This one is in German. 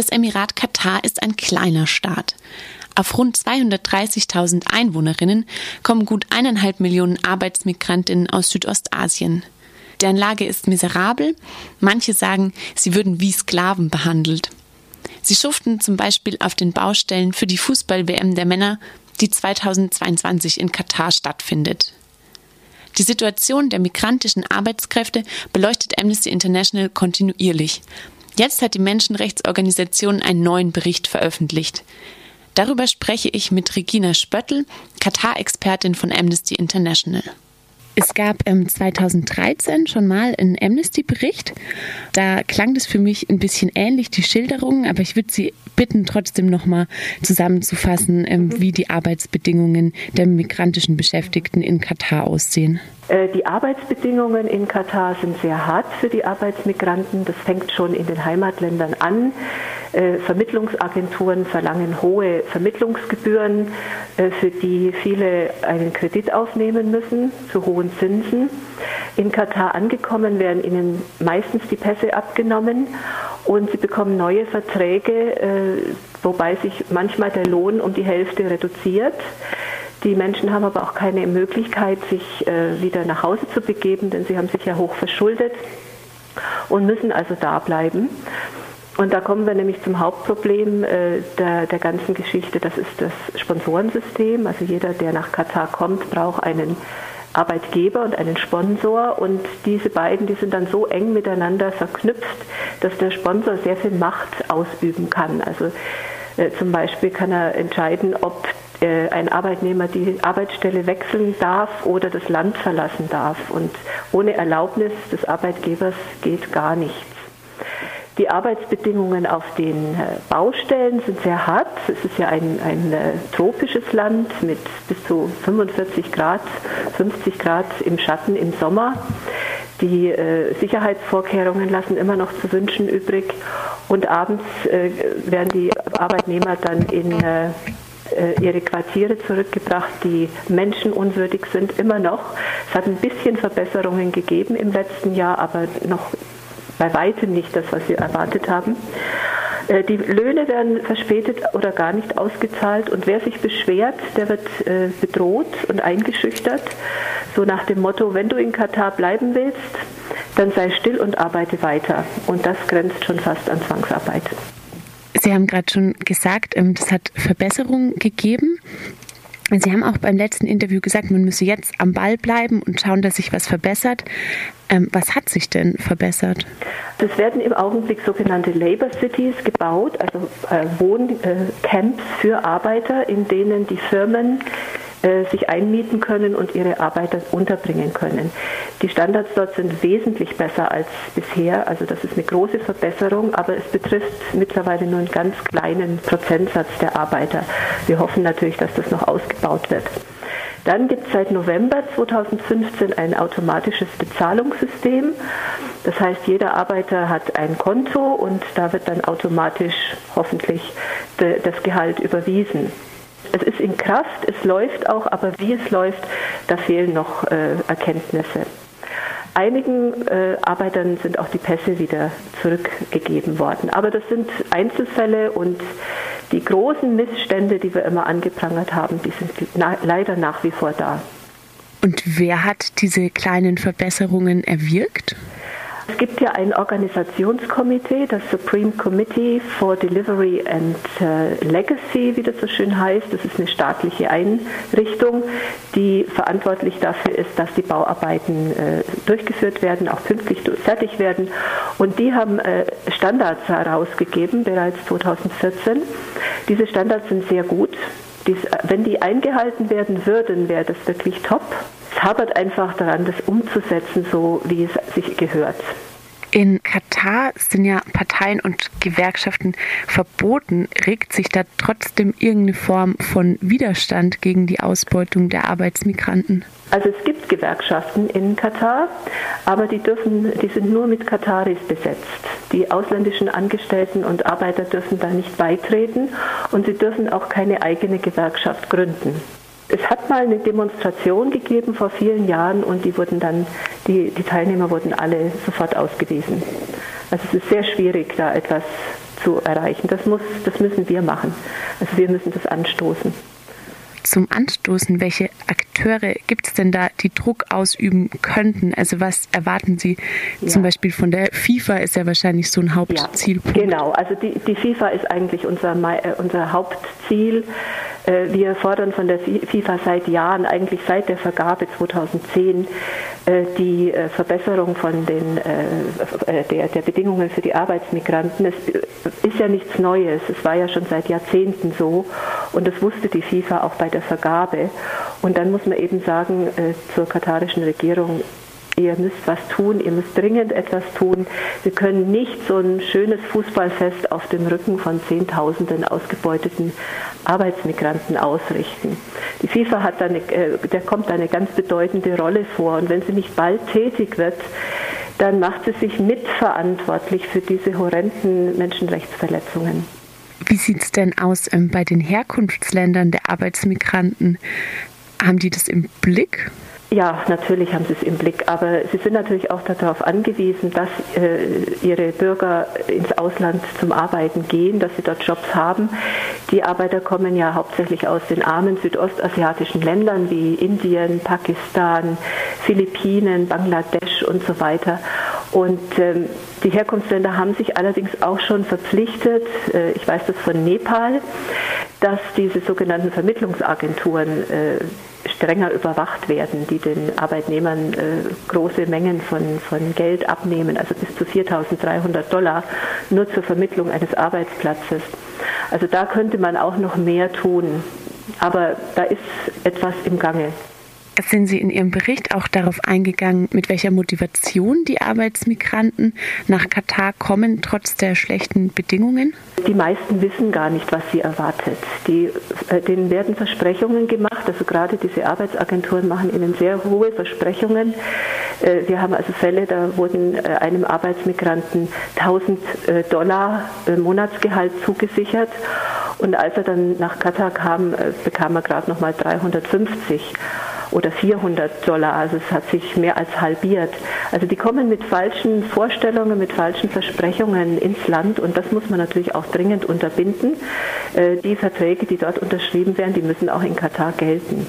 Das Emirat Katar ist ein kleiner Staat. Auf rund 230.000 Einwohnerinnen kommen gut eineinhalb Millionen Arbeitsmigrantinnen aus Südostasien. Deren Lage ist miserabel. Manche sagen, sie würden wie Sklaven behandelt. Sie schuften zum Beispiel auf den Baustellen für die Fußball-WM der Männer, die 2022 in Katar stattfindet. Die Situation der migrantischen Arbeitskräfte beleuchtet Amnesty International kontinuierlich. Jetzt hat die Menschenrechtsorganisation einen neuen Bericht veröffentlicht. Darüber spreche ich mit Regina Spöttl, Katar-Expertin von Amnesty International. Es gab ähm, 2013 schon mal einen Amnesty-Bericht. Da klang das für mich ein bisschen ähnlich, die Schilderungen, aber ich würde Sie bitten, trotzdem nochmal zusammenzufassen, ähm, wie die Arbeitsbedingungen der migrantischen Beschäftigten in Katar aussehen. Äh, die Arbeitsbedingungen in Katar sind sehr hart für die Arbeitsmigranten. Das fängt schon in den Heimatländern an. Äh, Vermittlungsagenturen verlangen hohe Vermittlungsgebühren, äh, für die viele einen Kredit aufnehmen müssen, zu hohen Zinsen. In Katar angekommen werden ihnen meistens die Pässe abgenommen und sie bekommen neue Verträge, wobei sich manchmal der Lohn um die Hälfte reduziert. Die Menschen haben aber auch keine Möglichkeit, sich äh, wieder nach Hause zu begeben, denn sie haben sich ja hoch verschuldet und müssen also da bleiben. Und da kommen wir nämlich zum Hauptproblem äh, der, der ganzen Geschichte. Das ist das Sponsorensystem. Also jeder, der nach Katar kommt, braucht einen Arbeitgeber und einen Sponsor. Und diese beiden, die sind dann so eng miteinander verknüpft, dass der Sponsor sehr viel Macht ausüben kann. Also äh, zum Beispiel kann er entscheiden, ob äh, ein Arbeitnehmer die Arbeitsstelle wechseln darf oder das Land verlassen darf. Und ohne Erlaubnis des Arbeitgebers geht gar nichts. Die Arbeitsbedingungen auf den äh, Baustellen sind sehr hart. Es ist ja ein, ein äh, tropisches Land mit bis zu 45 Grad, 50 Grad im Schatten im Sommer. Die äh, Sicherheitsvorkehrungen lassen immer noch zu wünschen übrig. Und abends äh, werden die Arbeitnehmer dann in äh, äh, ihre Quartiere zurückgebracht, die menschenunwürdig sind, immer noch. Es hat ein bisschen Verbesserungen gegeben im letzten Jahr, aber noch bei weitem nicht das, was wir erwartet haben. Äh, die Löhne werden verspätet oder gar nicht ausgezahlt und wer sich beschwert, der wird äh, bedroht und eingeschüchtert. So nach dem Motto, wenn du in Katar bleiben willst, dann sei still und arbeite weiter. Und das grenzt schon fast an Zwangsarbeit. Sie haben gerade schon gesagt, ähm, das hat Verbesserungen gegeben. Sie haben auch beim letzten Interview gesagt, man müsse jetzt am Ball bleiben und schauen, dass sich was verbessert. Ähm, was hat sich denn verbessert? Es werden im Augenblick sogenannte Labor Cities gebaut, also äh, Wohncamps für Arbeiter, in denen die Firmen äh, sich einmieten können und ihre Arbeiter unterbringen können. Die Standards dort sind wesentlich besser als bisher, also das ist eine große Verbesserung, aber es betrifft mittlerweile nur einen ganz kleinen Prozentsatz der Arbeiter. Wir hoffen natürlich, dass das noch ausgebaut wird. Dann gibt es seit November 2015 ein automatisches Bezahlungssystem. Das heißt, jeder Arbeiter hat ein Konto und da wird dann automatisch hoffentlich das Gehalt überwiesen. Es ist in Kraft, es läuft auch, aber wie es läuft, da fehlen noch äh, Erkenntnisse. Einigen äh, Arbeitern sind auch die Pässe wieder zurückgegeben worden. Aber das sind Einzelfälle und die großen Missstände, die wir immer angeprangert haben, die sind na leider nach wie vor da. Und wer hat diese kleinen Verbesserungen erwirkt? Es gibt ja ein Organisationskomitee, das Supreme Committee for Delivery and uh, Legacy, wie das so schön heißt. Das ist eine staatliche Einrichtung, die verantwortlich dafür ist, dass die Bauarbeiten äh, durchgeführt werden, auch pünktlich fertig werden. Und die haben äh, Standards herausgegeben, bereits 2014. Diese Standards sind sehr gut. Wenn die eingehalten werden würden, wäre das wirklich top. Es hapert einfach daran, das umzusetzen, so wie es sich gehört. In Katar sind ja Parteien und Gewerkschaften verboten. Regt sich da trotzdem irgendeine Form von Widerstand gegen die Ausbeutung der Arbeitsmigranten? Also es gibt Gewerkschaften in Katar, aber die dürfen, die sind nur mit Kataris besetzt. Die ausländischen Angestellten und Arbeiter dürfen da nicht beitreten und sie dürfen auch keine eigene Gewerkschaft gründen. Es hat mal eine Demonstration gegeben vor vielen Jahren und die wurden dann, die, die Teilnehmer wurden alle sofort ausgewiesen. Also es ist sehr schwierig, da etwas zu erreichen. Das, muss, das müssen wir machen. Also wir müssen das anstoßen zum Anstoßen, welche Akteure gibt es denn da, die Druck ausüben könnten? Also was erwarten Sie ja. zum Beispiel von der FIFA ist ja wahrscheinlich so ein Hauptzielpunkt. Ja, genau, also die, die FIFA ist eigentlich unser, äh, unser Hauptziel. Äh, wir fordern von der FIFA seit Jahren, eigentlich seit der Vergabe 2010, äh, die Verbesserung von den, der, der Bedingungen für die Arbeitsmigranten. Es ist ja nichts Neues, es war ja schon seit Jahrzehnten so und das wusste die FIFA auch bei der Vergabe. Und dann muss man eben sagen zur katarischen Regierung, ihr müsst was tun, ihr müsst dringend etwas tun. Wir können nicht so ein schönes Fußballfest auf dem Rücken von Zehntausenden ausgebeuteten Arbeitsmigranten ausrichten. Die FIFA hat da eine, äh, der kommt eine ganz bedeutende Rolle vor und wenn sie nicht bald tätig wird, dann macht sie sich mitverantwortlich für diese horrenden Menschenrechtsverletzungen. Wie sieht es denn aus ähm, bei den Herkunftsländern der Arbeitsmigranten? Haben die das im Blick? Ja, natürlich haben sie es im Blick, aber sie sind natürlich auch darauf angewiesen, dass äh, ihre Bürger ins Ausland zum Arbeiten gehen, dass sie dort Jobs haben. Die Arbeiter kommen ja hauptsächlich aus den armen südostasiatischen Ländern wie Indien, Pakistan, Philippinen, Bangladesch und so weiter. Und ähm, die Herkunftsländer haben sich allerdings auch schon verpflichtet, äh, ich weiß das von Nepal, dass diese sogenannten Vermittlungsagenturen äh, strenger überwacht werden, die den Arbeitnehmern äh, große Mengen von, von Geld abnehmen, also bis zu 4.300 Dollar nur zur Vermittlung eines Arbeitsplatzes. Also da könnte man auch noch mehr tun. Aber da ist etwas im Gange. Sind Sie in Ihrem Bericht auch darauf eingegangen, mit welcher Motivation die Arbeitsmigranten nach Katar kommen, trotz der schlechten Bedingungen? Die meisten wissen gar nicht, was sie erwartet. Die, äh, denen werden Versprechungen gemacht, also gerade diese Arbeitsagenturen machen ihnen sehr hohe Versprechungen. Äh, wir haben also Fälle, da wurden äh, einem Arbeitsmigranten 1000 äh, Dollar äh, Monatsgehalt zugesichert und als er dann nach Katar kam, äh, bekam er gerade noch mal 350 oder 400 Dollar. Also es hat sich mehr als halbiert. Also die kommen mit falschen Vorstellungen, mit falschen Versprechungen ins Land und das muss man natürlich auch dringend unterbinden. Äh, die Verträge, die dort unterschrieben werden, die müssen auch in Katar gelten.